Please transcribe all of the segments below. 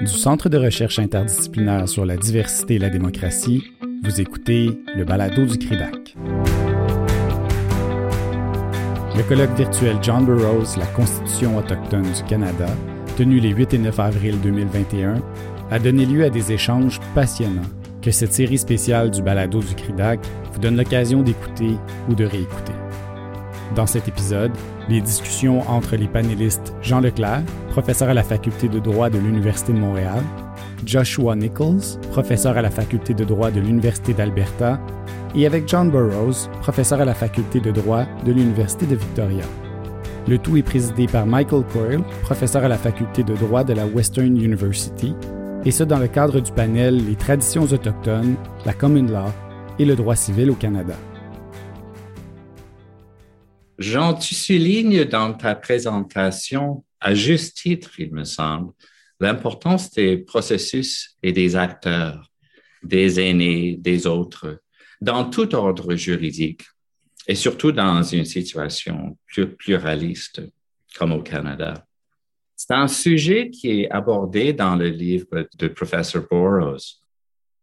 Du Centre de recherche interdisciplinaire sur la diversité et la démocratie, vous écoutez le balado du CRIDAC. Le colloque virtuel John Burroughs, la Constitution autochtone du Canada, tenu les 8 et 9 avril 2021, a donné lieu à des échanges passionnants que cette série spéciale du balado du CRIDAC vous donne l'occasion d'écouter ou de réécouter. Dans cet épisode, les discussions entre les panélistes Jean Leclerc, professeur à la faculté de droit de l'Université de Montréal, Joshua Nichols, professeur à la faculté de droit de l'Université d'Alberta, et avec John Burroughs, professeur à la faculté de droit de l'Université de Victoria. Le tout est présidé par Michael Coyle, professeur à la faculté de droit de la Western University, et ce dans le cadre du panel Les traditions autochtones, la common law et le droit civil au Canada. Jean, tu soulignes dans ta présentation, à juste titre, il me semble, l'importance des processus et des acteurs, des aînés, des autres, dans tout ordre juridique, et surtout dans une situation plus pluraliste comme au Canada. C'est un sujet qui est abordé dans le livre de professeur Burroughs.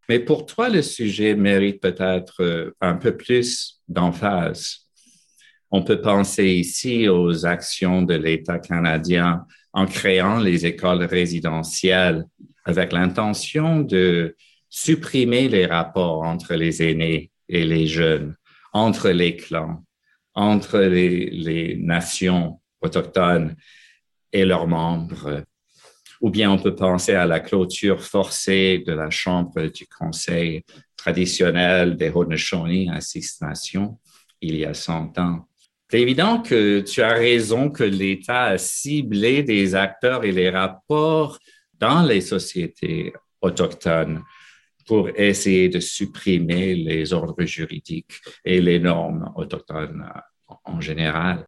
Mais pour toi, le sujet mérite peut-être un peu plus d'emphase. On peut penser ici aux actions de l'État canadien en créant les écoles résidentielles avec l'intention de supprimer les rapports entre les aînés et les jeunes, entre les clans, entre les, nations autochtones et leurs membres. Ou bien on peut penser à la clôture forcée de la Chambre du Conseil traditionnel des Haudenosaunee à Six Nations il y a 100 ans. C'est évident que tu as raison que l'État a ciblé des acteurs et les rapports dans les sociétés autochtones pour essayer de supprimer les ordres juridiques et les normes autochtones en général.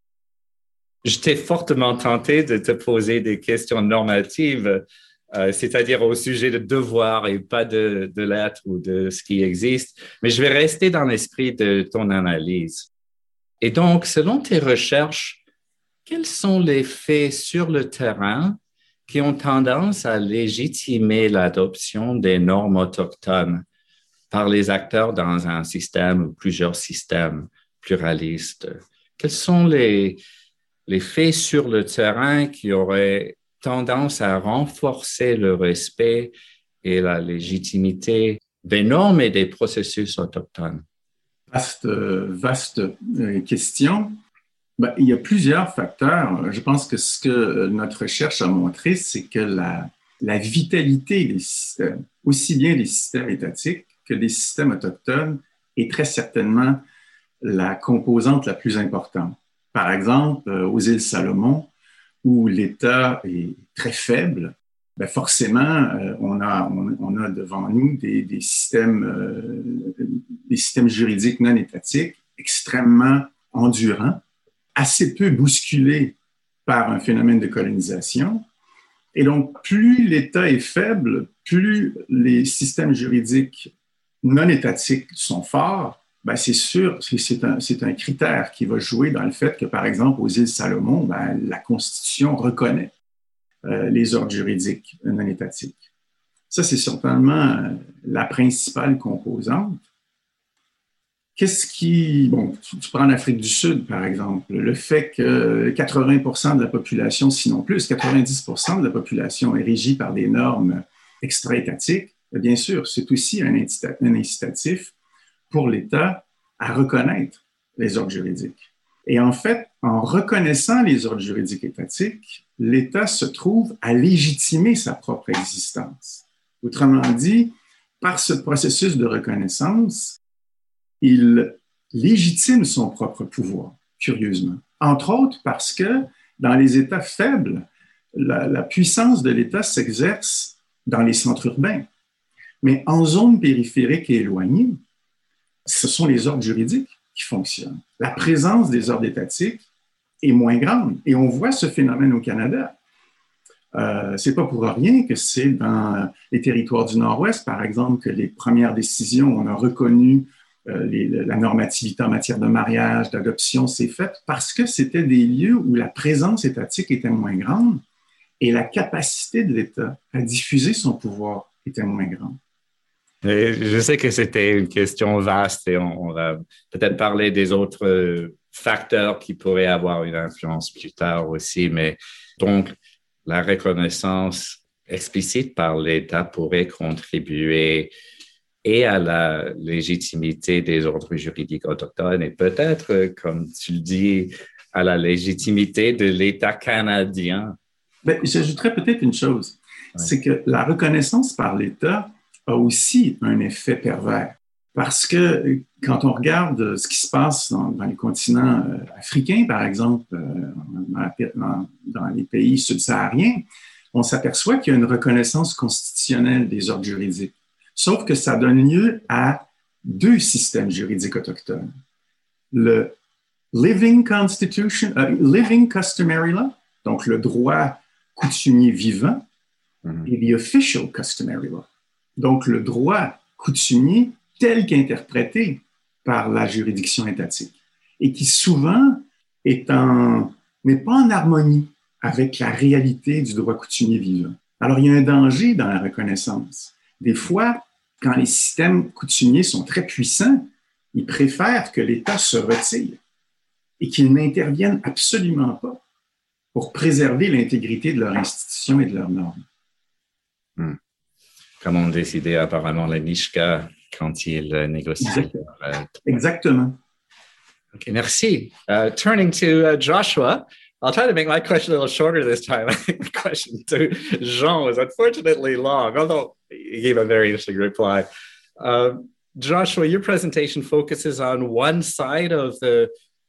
J'étais fortement tenté de te poser des questions normatives, euh, c'est-à-dire au sujet de devoir et pas de, de l'être ou de ce qui existe, mais je vais rester dans l'esprit de ton analyse. Et donc, selon tes recherches, quels sont les faits sur le terrain qui ont tendance à légitimer l'adoption des normes autochtones par les acteurs dans un système ou plusieurs systèmes pluralistes? Quels sont les, faits sur le terrain qui auraient tendance à renforcer le respect et la légitimité des normes et des processus autochtones? Vaste, euh, question. Ben, il y a plusieurs facteurs. Je pense que ce que notre recherche a montré, c'est que la, la vitalité des systèmes, aussi bien des systèmes étatiques que des systèmes autochtones, est très certainement la composante la plus importante. Par exemple, euh, aux îles Salomon, où l'État est très faible, ben forcément, euh, on, a, devant nous des, des systèmes, euh, des systèmes juridiques non étatiques extrêmement endurants, assez peu bousculés par un phénomène de colonisation. Et donc, plus l'État est faible, plus les systèmes juridiques non étatiques sont forts, ben c'est sûr, c'est un, un, critère qui va jouer dans le fait que, par exemple, aux îles Salomon, ben, la Constitution reconnaît euh, les ordres juridiques non étatiques. Ça, c'est certainement euh, la principale composante. Qu'est-ce qui, bon, tu, prends l'Afrique du Sud, par exemple, le fait que 80% de la population, sinon plus, 90% de la population est régie par des normes extra-étatiques, bien sûr, c'est aussi un incitatif pour l'État à reconnaître les ordres juridiques. Et en fait, en reconnaissant les ordres juridiques étatiques, l'État se trouve à légitimer sa propre existence. Autrement dit, par ce processus de reconnaissance, il légitime son propre pouvoir, curieusement. Entre autres parce que dans les États faibles, la, puissance de l'État s'exerce dans les centres urbains. Mais en zone périphérique et éloignée, ce sont les ordres juridiques qui fonctionnent. La présence des ordres étatiques est moins grande. Et on voit ce phénomène au Canada. Euh, c'est pas pour rien que c'est dans les territoires du Nord-Ouest, par exemple, que les premières décisions, on a reconnu euh, la normativité en matière de mariage, d'adoption, s'est faite parce que c'était des lieux où la présence étatique était moins grande et la capacité de l'État à diffuser son pouvoir était moins grande. Je sais que c'était une question vaste et on, va peut-être parler des autres facteurs qui pourraient avoir une influence plus tard aussi, mais donc la reconnaissance explicite par l'État pourrait contribuer et à la légitimité des ordres juridiques autochtones et peut-être, comme tu le dis, à la légitimité de l'État canadien. J'ajouterais peut-être une chose, c'est que la reconnaissance par l'État a aussi un effet pervers. Parce que quand on regarde ce qui se passe dans, les continents euh, africains, par exemple, euh, dans, dans les pays subsahariens, on s'aperçoit qu'il y a une reconnaissance constitutionnelle des ordres juridiques. Sauf que ça donne lieu à deux systèmes juridiques autochtones. Le Living Constitution, euh, Living Customary Law, donc le droit coutumier vivant, mhm. et the Official Customary Law, donc le droit coutumier tel qu'interprété par la juridiction étatique, et qui souvent est n'est pas en harmonie avec la réalité du droit coutumier vivant. Alors, il y a un danger dans la reconnaissance. Des fois, quand les systèmes coutumiers sont très puissants, ils préfèrent que l'État se retire et qu'il n'intervienne absolument pas pour préserver l'intégrité de leur institution et de leurs normes. Hmm. Comme ont décidé apparemment Nishka quand ils négocient. Euh, Exactement. OK, merci. Uh, turning to uh, Joshua, I'll try to make my question a little shorter this time. I think the question to Jean was unfortunately long, although he gave a very interesting reply. Uh, Joshua, your presentation focuses on one side of the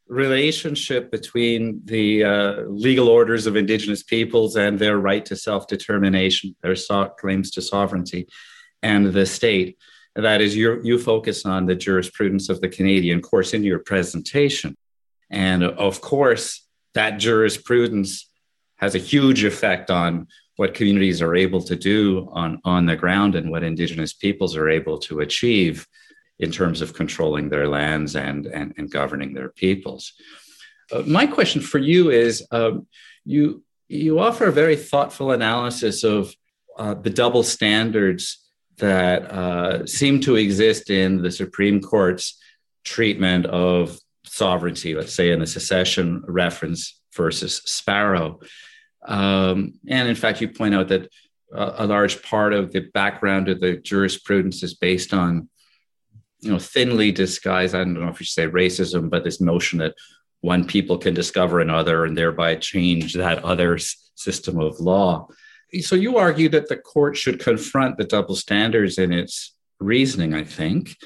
relationship between the uh, legal orders of Indigenous peoples and their right to self determination, their so- claims to sovereignty, and the state. That is, you you focus on the jurisprudence of the Canadian course in your presentation. And of course, that jurisprudence has a huge effect on what communities are able to do on, on the ground and what Indigenous peoples are able to achieve in terms of controlling their lands and, and, and governing their peoples. Uh, my question for you is um, you, you offer a very thoughtful analysis of uh, the double standards that uh, seem to exist in the Supreme Court's treatment of sovereignty, let's say in the secession reference versus Sparrow. Um, and in fact, you point out that a, a, large part of the background of the jurisprudence is based on, you know, thinly disguised, I don't know if you say racism, but this notion that one people can discover another and thereby change that other's system of law. So you argue that the court should confront the double standards in its reasoning, I think.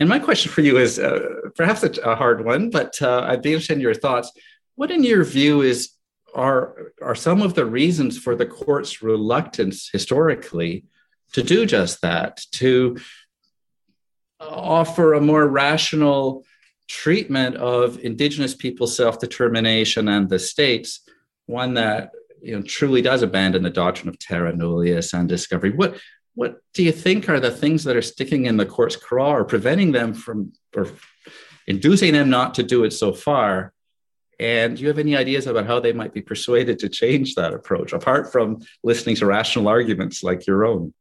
And my question for you is uh, perhaps a, hard one, but uh, I'd be interested in your thoughts. What, in your view, is are are some of the reasons for the court's reluctance historically to do just that, to offer a more rational treatment of Indigenous people's self-determination and the states, one that you know truly does abandon the doctrine of terra nullius and discovery. What what do you think are the things that are sticking in the court's craw or preventing them from or inducing them not to do it so far? And do you have any ideas about how they might be persuaded to change that approach, apart from listening to rational arguments like your own?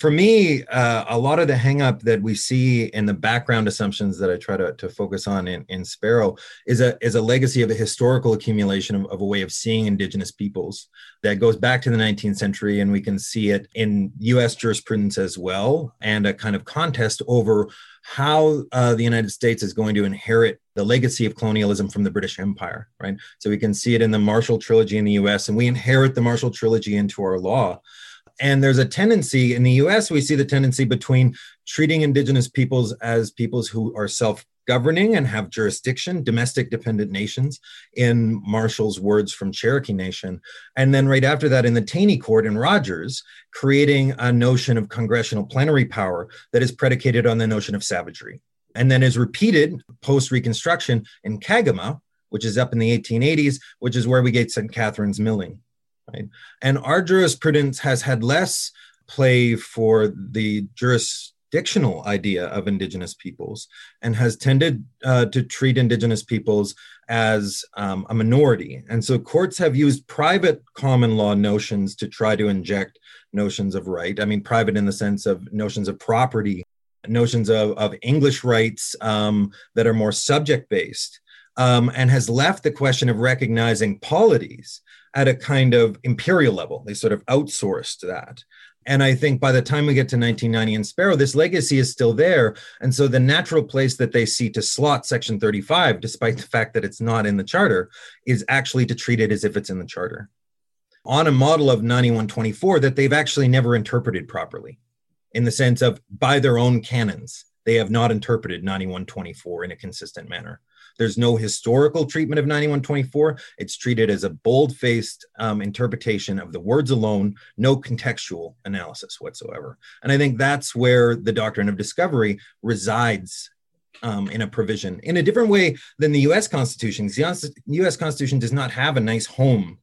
For me, uh, a lot of the hangup that we see in the background assumptions that I try to, to focus on in, in Sparrow is a is a legacy of a historical accumulation of, of, a way of seeing indigenous peoples that goes back to the 19th century, and we can see it in U.S. jurisprudence as well, and a kind of contest over how uh, the United States is going to inherit the legacy of colonialism from the British Empire, right? So we can see it in the Marshall Trilogy in the U.S., and we inherit the Marshall Trilogy into our law. And there's a tendency in the US, we see the tendency between treating indigenous peoples as peoples who are self governing and have jurisdiction, domestic dependent nations, in Marshall's words from Cherokee Nation. And then right after that, in the Taney Court in Rogers, creating a notion of congressional plenary power that is predicated on the notion of savagery. And then is repeated post Reconstruction in Kagama, which is up in the 1880s, which is where we get St. Catherine's milling right? And our jurisprudence has had less play for the jurisdictional idea of indigenous peoples and has tended uh, to treat indigenous peoples as um, a minority. And so courts have used private common law notions to try to inject notions of right. I mean, private in the sense of notions of property, notions of, of English rights um, that are more subject based, um, and has left the question of recognizing polities at a kind of imperial level. They sort of outsourced that. And I think by the time we get to 1990 and Sparrow, this legacy is still there. And so the natural place that they see to slot Section 35, despite the fact that it's not in the charter, is actually to treat it as if it's in the charter on a model of 9124 that they've actually never interpreted properly in the sense of by their own canons. They have not interpreted 9124 in a consistent manner. There's no historical treatment of 9124. It's treated as a bold faced um, interpretation of the words alone, no contextual analysis whatsoever. And I think that's where the doctrine of discovery resides um, in a provision in a different way than the US Constitution. The US Constitution does not have a nice home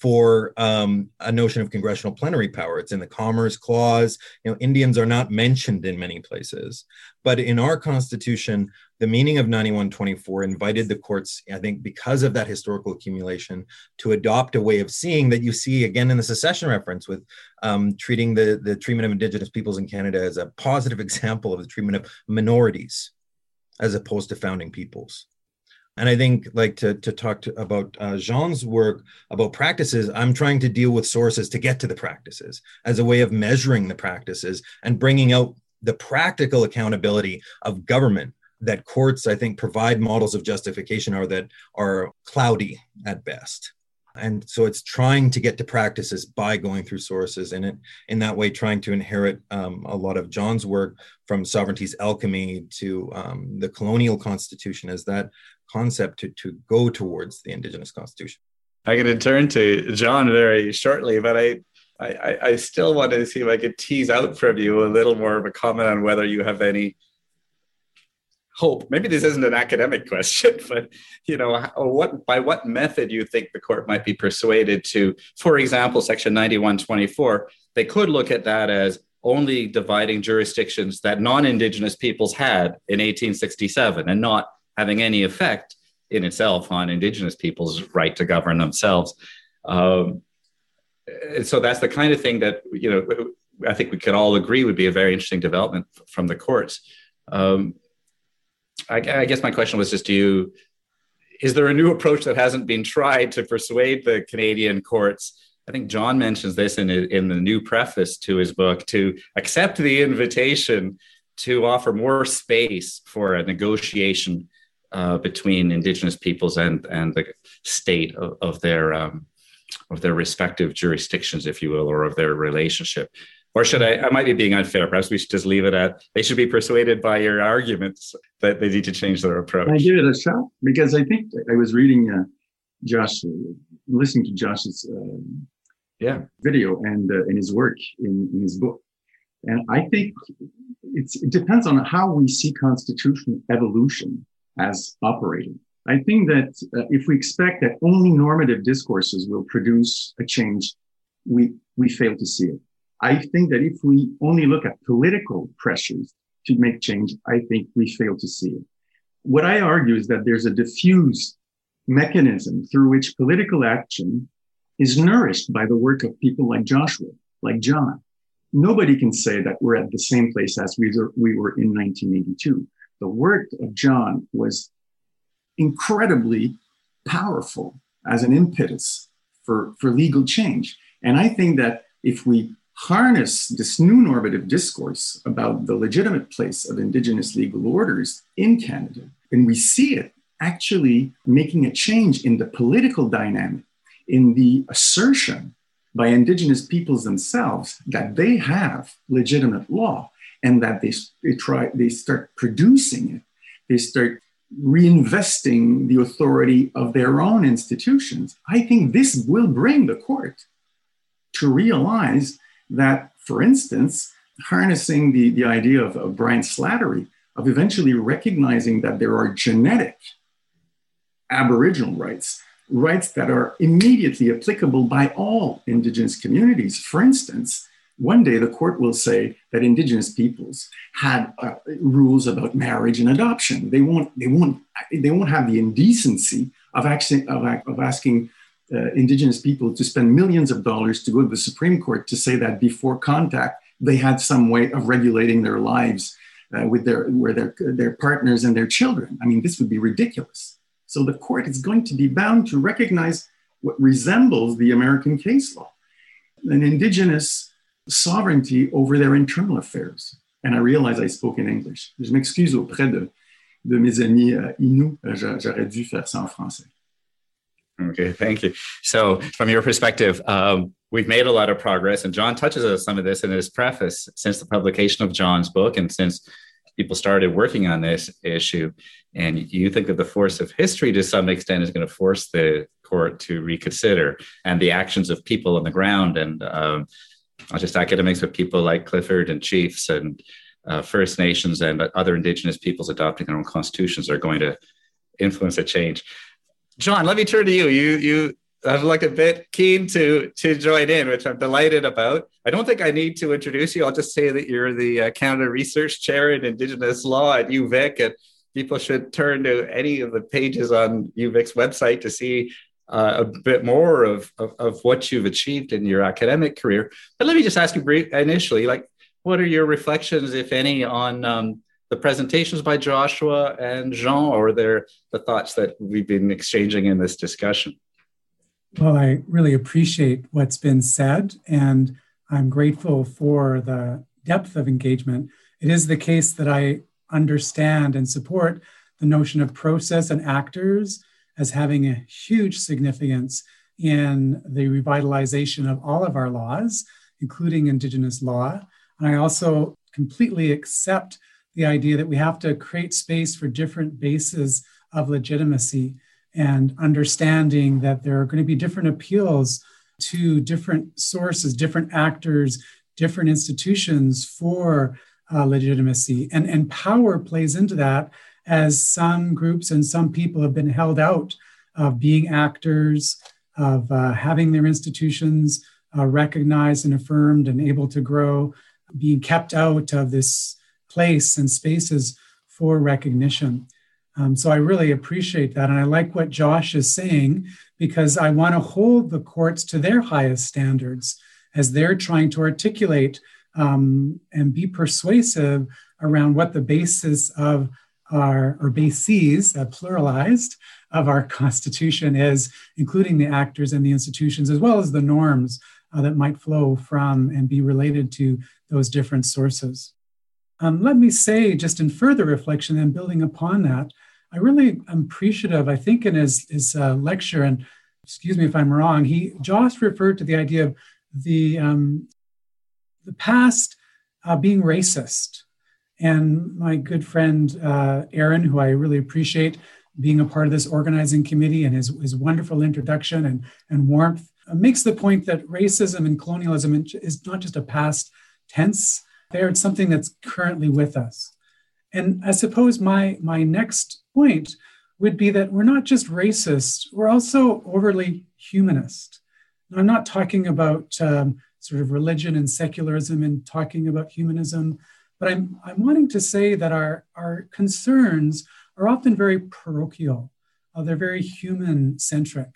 for um, a notion of congressional plenary power. It's in the Commerce Clause. You know, Indians are not mentioned in many places, but in our Constitution, the meaning of 9124 invited the courts, I think, because of that historical accumulation, to adopt a way of seeing that you see again in the secession reference with um, treating the, the treatment of Indigenous peoples in Canada as a positive example of the treatment of minorities as opposed to founding peoples. And I think, like to, to talk to, about uh, Jean's work about practices, I'm trying to deal with sources to get to the practices as a way of measuring the practices and bringing out the practical accountability of government that courts, I think, provide models of justification are that are cloudy at best. And so it's trying to get to practices by going through sources and it, in that way trying to inherit um, a lot of John's work from sovereignty's alchemy to um, the colonial constitution as that concept to, to go towards the indigenous constitution. I'm going to turn to John very shortly, but I, I, I still want to see if I could tease out from you a little more of a comment on whether you have any hope. Maybe this isn't an academic question, but you know, what by what method you think the court might be persuaded to, for example, Section 9124, they could look at that as only dividing jurisdictions that non-indigenous peoples had in 1867 and not having any effect in itself on indigenous people's right to govern themselves. Um, so that's the kind of thing that you know I think we could all agree would be a very interesting development from the courts. Um, I, I, guess my question was just: Do you is there a new approach that hasn't been tried to persuade the Canadian courts? I think John mentions this in in the new preface to his book to accept the invitation to offer more space for a negotiation uh, between indigenous peoples and and the state of, of their um, of their respective jurisdictions, if you will, or of their relationship. Or should I? I might be being unfair. Perhaps we should just leave it at they should be persuaded by your arguments that they need to change their approach. I give it a shot because I think I was reading uh, Josh, listening to Josh's uh, yeah video and uh, in his work in, in his book, and I think it depends on how we see constitutional evolution as operating. I think that uh, if we expect that only normative discourses will produce a change, we, we fail to see it. I think that if we only look at political pressures to make change, I think we fail to see it. What I argue is that there's a diffuse mechanism through which political action is nourished by the work of people like Joshua, like John. Nobody can say that we're at the same place as we were, we were in 1982 the work of John was incredibly powerful as an impetus for, for legal change. And I think that if we harness this new normative discourse about the legitimate place of Indigenous legal orders in Canada, and we see it actually making a change in the political dynamic, in the assertion by Indigenous peoples themselves that they have legitimate law and that they, they try they start producing it. They start reinvesting the authority of their own institutions. I think this will bring the court to realize that for instance harnessing the, the idea of, of brian slattery of eventually recognizing that there are generic aboriginal rights rights that are immediately applicable by all indigenous communities. For instance one day the court will say that indigenous peoples had uh, rules about marriage and adoption. They won't, they, won't, they won't have the indecency of, asking, of, of asking uh, Indigenous people to spend millions of dollars to go to the Supreme Court to say that before contact, they had some way of regulating their lives uh, with their, where their, their partners and their children. I mean, this would be ridiculous. So the court is going to be bound to recognize what resembles the American case law, an Indigenous sovereignty over their internal affairs. And I realize I spoke in English. Je m'excuse auprès de, de mes amis uh, Innu. J'aurais dû faire ça en français. Okay, thank you. So, from your perspective, um, we've made a lot of progress, and John touches on some of this in his preface since the publication of John's book and since people started working on this issue. And you think that the force of history, to some extent, is going to force the court to reconsider and the actions of people on the ground and um, not just academics, but people like Clifford and chiefs and uh, First Nations and other Indigenous peoples adopting their own constitutions are going to influence a change. John, let me turn to you. You you I've looked a bit keen to to join in, which I'm delighted about. I don't think I need to introduce you. I'll just say that you're the uh, Canada Research Chair in Indigenous Law at UVic, and people should turn to any of the pages on UVic's website to see uh, a bit more of, of, of what you've achieved in your academic career. But let me just ask you brief initially, like, what are your reflections, if any, on um, the presentations by Joshua and Jean, or their the thoughts that we've been exchanging in this discussion? Well, I really appreciate what's been said, and I'm grateful for the depth of engagement. It is the case that I understand and support the notion of process and actors as having a huge significance in the revitalization of all of our laws, including Indigenous law. And I also completely accept the idea that we have to create space for different bases of legitimacy and understanding that there are going to be different appeals to different sources, different actors, different institutions for uh, legitimacy. And, and power plays into that as some groups and some people have been held out of being actors, of uh, having their institutions uh, recognized and affirmed and able to grow, being kept out of this place and spaces for recognition. Um, so I really appreciate that. And I like what Josh is saying because I want to hold the courts to their highest standards as they're trying to articulate um, and be persuasive around what the basis of our, or bases, uh, pluralized, of our Constitution is, including the actors and the institutions, as well as the norms uh, that might flow from and be related to those different sources. Um, let me say, just in further reflection and building upon that, I really am appreciative. I think in his, his uh, lecture, and excuse me if I'm wrong, he Josh referred to the idea of the um, the past uh, being racist. And my good friend uh, Aaron, who I really appreciate being a part of this organizing committee, and his, his wonderful introduction and, and warmth, uh, makes the point that racism and colonialism is not just a past tense there. It's something that's currently with us. And I suppose my, my next point would be that we're not just racist, we're also overly humanist. I'm not talking about um, sort of religion and secularism and talking about humanism, but I'm, I'm wanting to say that our, our concerns are often very parochial, uh, they're very human centric,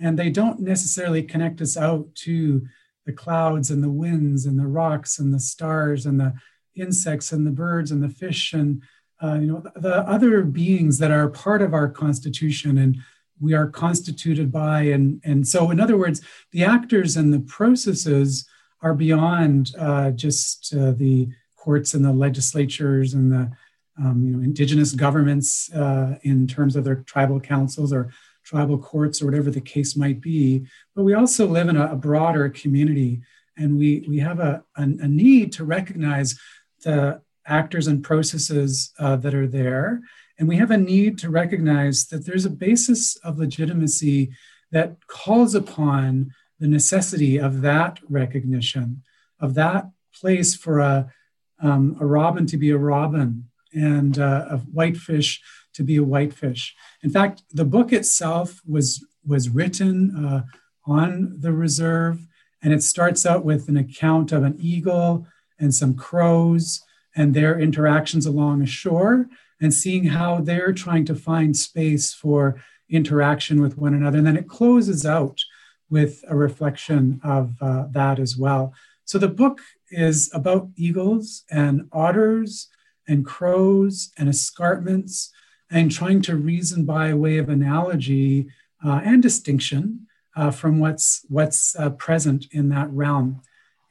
and they don't necessarily connect us out to the clouds and the winds and the rocks and the stars and the insects and the birds and the fish and uh, you know the, the other beings that are part of our constitution and we are constituted by and and so in other words the actors and the processes are beyond uh, just uh, the courts and the legislatures and the um, you know indigenous governments uh, in terms of their tribal councils or tribal courts or whatever the case might be. But we also live in a, a broader community, and we, we have a, a, a, need to recognize the actors and processes uh, that are there. And we have a need to recognize that there's a basis of legitimacy that calls upon the necessity of that recognition, of that place for a, um, a robin to be a robin and uh, a whitefish to be a whitefish. In fact, the book itself was, was written uh, on the reserve, and it starts out with an account of an eagle and some crows and their interactions along a shore, and seeing how they're trying to find space for interaction with one another. And then it closes out with a reflection of uh, that as well. So the book is about eagles and otters and crows and escarpments and trying to reason by way of analogy uh, and distinction uh, from what's what's uh, present in that realm.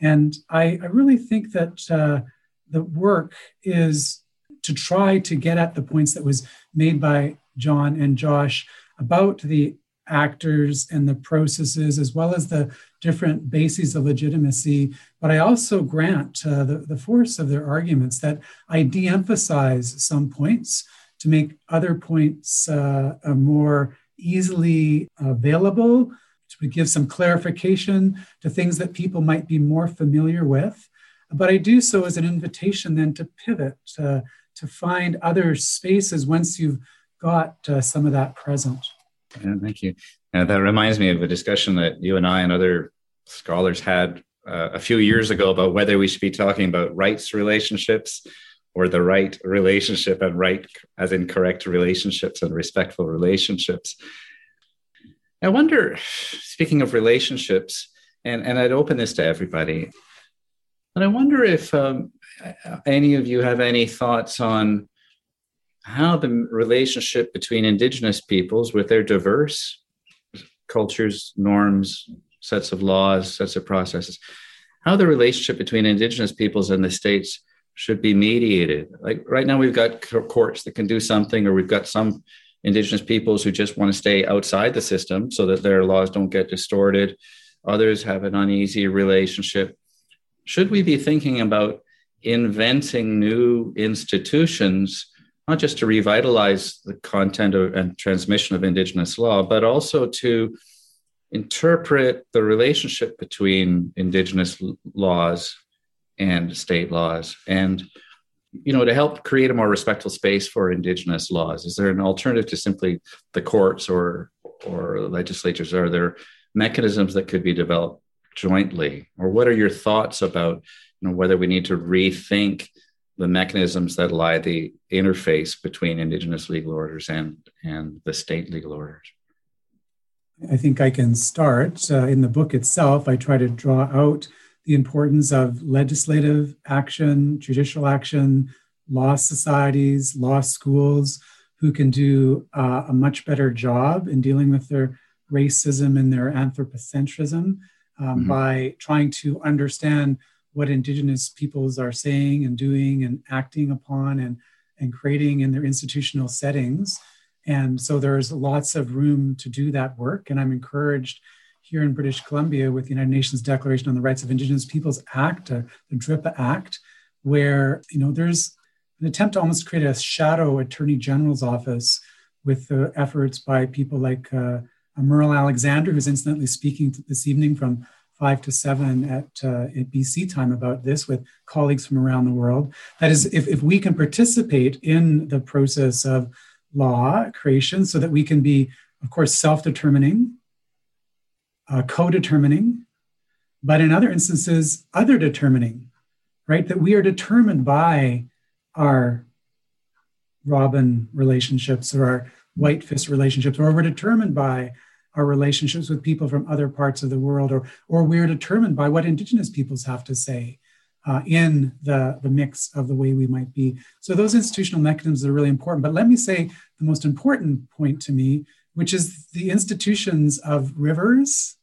And I, I really think that uh, the work is to try to get at the points that was made by John and Josh about the actors and the processes, as well as the different bases of legitimacy. But I also grant uh, the, the force of their arguments that I de emphasize some points to make other points uh, more easily available, to give some clarification to things that people might be more familiar with. But I do so as an invitation then to pivot, uh, to find other spaces once you've got uh, some of that present. Yeah, thank you. Uh, that reminds me of a discussion that you and I and other scholars had uh, a few years ago about whether we should be talking about rights relationships or the right relationship and right as in correct relationships and respectful relationships. I wonder, speaking of relationships, and, and I'd open this to everybody, and I wonder if um, any of you have any thoughts on how the relationship between indigenous peoples with their diverse cultures, norms, sets of laws, sets of processes, how the relationship between indigenous peoples and the states should be mediated. Like right now, we've got courts that can do something, or we've got some indigenous peoples who just want to stay outside the system so that their laws don't get distorted. Others have an uneasy relationship. Should we be thinking about inventing new institutions not just to revitalize the content of, and transmission of Indigenous law, but also to interpret the relationship between Indigenous laws and state laws and you know to help create a more respectful space for indigenous laws. Is there an alternative to simply the courts or or legislatures? Are there mechanisms that could be developed jointly? Or what are your thoughts about you know whether we need to rethink the mechanisms that lie the interface between indigenous legal orders and and the state legal orders i think i can start uh, in the book itself i try to draw out the importance of legislative action judicial action law societies law schools who can do uh, a much better job in dealing with their racism and their anthropocentrism um, mm-hmm. by trying to understand what indigenous peoples are saying and doing and acting upon and, and creating in their institutional settings. And so there's lots of room to do that work. And I'm encouraged here in British Columbia with the United Nations Declaration on the Rights of Indigenous Peoples Act, uh, the DRIPA Act, where you know there's an attempt to almost create a shadow Attorney General's office with the efforts by people like uh, Merle Alexander, who's incidentally speaking this evening from five to seven at, uh, at BC time about this with colleagues from around the world. That is, if, if we can participate in the process of law creation so that we can be, of course, self determining, uh, co determining, but in other instances, other determining, right? That we are determined by our Robin relationships or our whitefish relationships, or we're determined by our relationships with people from other parts of the world, or, or we're determined by what Indigenous peoples have to say uh, in the, the mix of the way we might be. So those institutional mechanisms are really important. But let me say the most important point to me, which is the institutions of rivers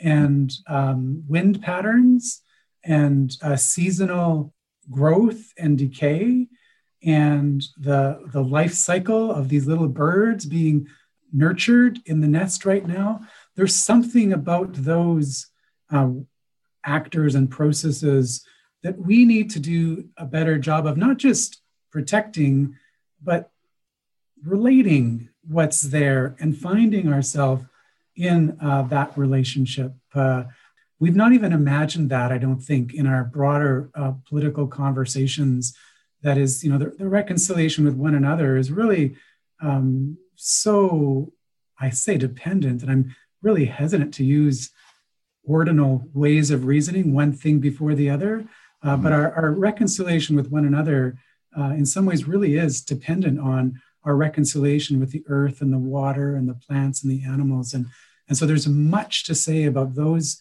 and um, wind patterns and uh, seasonal growth and decay and the, the life cycle of these little birds being nurtured in the nest right now. There's something about those uh, actors and processes that we need to do a better job of not just protecting, but relating what's there and finding ourselves in uh, that relationship. Uh, we've not even imagined that, I don't think, in our broader uh, political conversations. That is, you know, the, the, reconciliation with one another is really um, so, I say dependent, and I'm really hesitant to use ordinal ways of reasoning, one thing before the other. Uh. But our, our, reconciliation with one another, uh, in some ways, really is dependent on our reconciliation with the earth and the water and the plants and the animals. And, and so there's much to say about those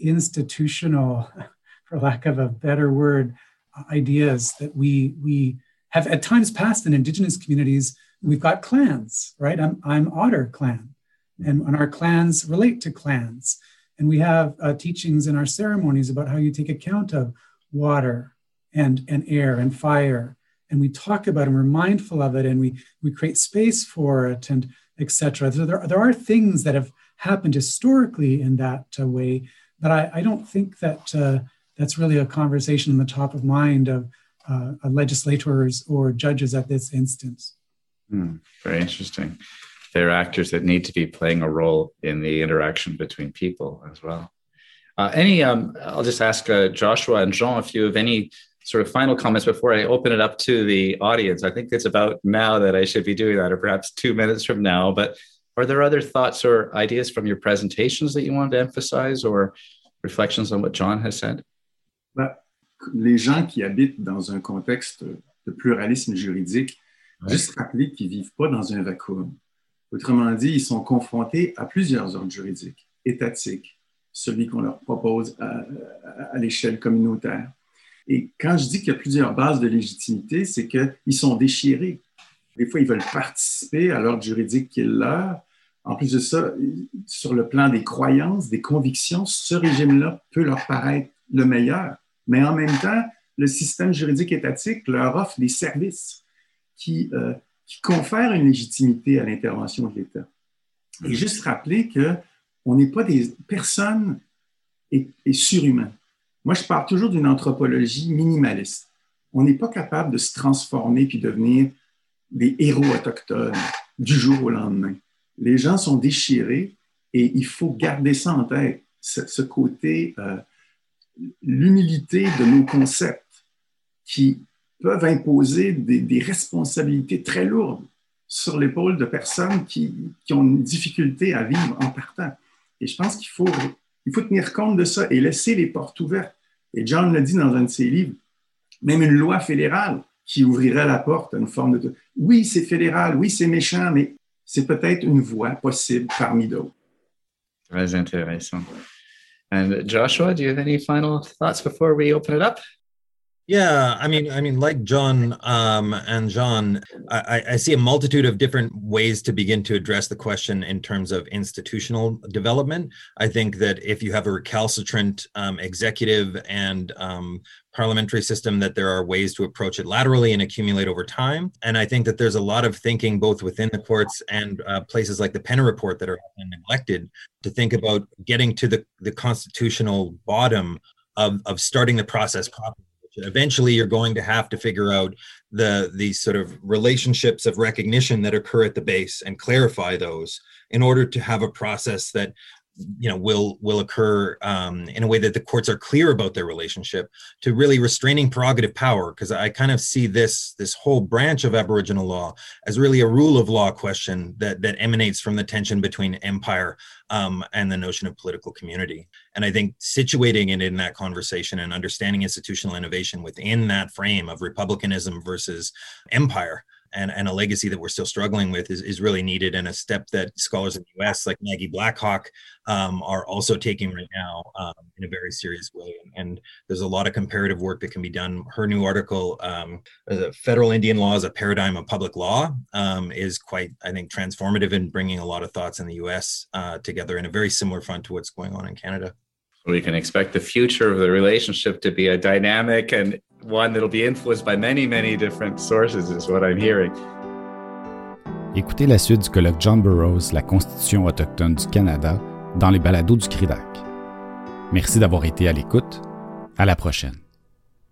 institutional, for lack of a better word, ideas that we, we have at times passed in indigenous communities. We've got clans, right? I'm, I'm Otter clan, and, and our clans relate to clans. And we have uh, teachings in our ceremonies about how you take account of water and, and air and fire. And we talk about it and we're mindful of it and we, we create space for it and etc. So there, there are things that have happened historically in that uh, way, but I, I don't think that uh, that's really a conversation in the top of mind of uh, legislators or judges at this instance. Hmm, very interesting. There are actors that need to be playing a role in the interaction between people as well. Uh, any, um, I'll just ask uh, Joshua and Jean if you have any sort of final comments before I open it up to the audience. I think it's about now that I should be doing that, or perhaps two minutes from now. But are there other thoughts or ideas from your presentations that you wanted to emphasize, or reflections on what John has said? Bah, les gens qui habitent dans un contexte de pluralisme juridique, ouais. juste rappeler qu'ils vivent pas dans un vacuum. Autrement dit, ils sont confrontés à plusieurs ordres juridiques, étatiques, celui qu'on leur propose à, l'échelle communautaire. Et quand je dis qu'il y a plusieurs bases de légitimité, c'est qu'ils sont déchirés. Des fois, ils veulent participer à l'ordre juridique qui est leur. En plus de ça, sur le plan des croyances, des convictions, ce régime-là peut leur paraître le meilleur. Mais en même temps, le système juridique étatique leur offre des services qui, euh, confèrent une légitimité à l'intervention de l'État. Et juste rappeler qu'on n'est pas des personnes et, surhumains. Moi, je parle toujours d'une anthropologie minimaliste. On n'est pas capable de se transformer puis devenir des héros autochtones du jour au lendemain. Les gens sont déchirés et il faut garder ça en tête, ce, côté euh, l'humilité de nos concepts qui peuvent imposer des, des responsabilités très lourdes sur l'épaule de personnes qui, qui, ont une difficulté à vivre en partant. Et je pense qu'il faut, il faut tenir compte de ça et laisser les portes ouvertes. Et John l'a dit dans un de ses livres, même une loi fédérale qui ouvrirait la porte à une forme de... Oui, c'est fédéral, oui, c'est méchant, mais c'est peut-être une voie possible parmi d'autres. Très intéressant. And Joshua, do you have any final thoughts before we open it up? Yeah, I mean, I mean, like John um, and John, I, I, see a multitude of different ways to begin to address the question in terms of institutional development. I think that if you have a recalcitrant um, executive and um, parliamentary system, that there are ways to approach it laterally and accumulate over time. And I think that there's a lot of thinking both within the courts and uh, places like the Penner Report that are neglected to think about getting to the, the constitutional bottom of, of starting the process properly eventually you're going to have to figure out the these sort of relationships of recognition that occur at the base and clarify those in order to have a process that you know will will occur um, in a way that the courts are clear about their relationship to really restraining prerogative power. Because i kind of see this this whole branch of aboriginal law as really a rule of law question that that emanates from the tension between empire um, and the notion of political community. And i think situating it in that conversation and understanding institutional innovation within that frame of republicanism versus empire and, and a legacy that we're still struggling with is, is really needed and a step that scholars in the US like Maggie Blackhawk um, are also taking right now um, in a very serious way. And, there's a lot of comparative work that can be done. Her new article, um, Federal Indian Law as a Paradigm of Public Law, um, is quite, I think, transformative in bringing a lot of thoughts in the US uh, together in a very similar front to what's going on in Canada. We can expect the future of the relationship to be a dynamic and one that'll be influenced by many, many different sources, is what I'm hearing. Écoutez la suite du colloque John Burroughs, la Constitution autochtone du Canada, dans les balados du CRIDAC. Merci d'avoir été à l'écoute. À la prochaine.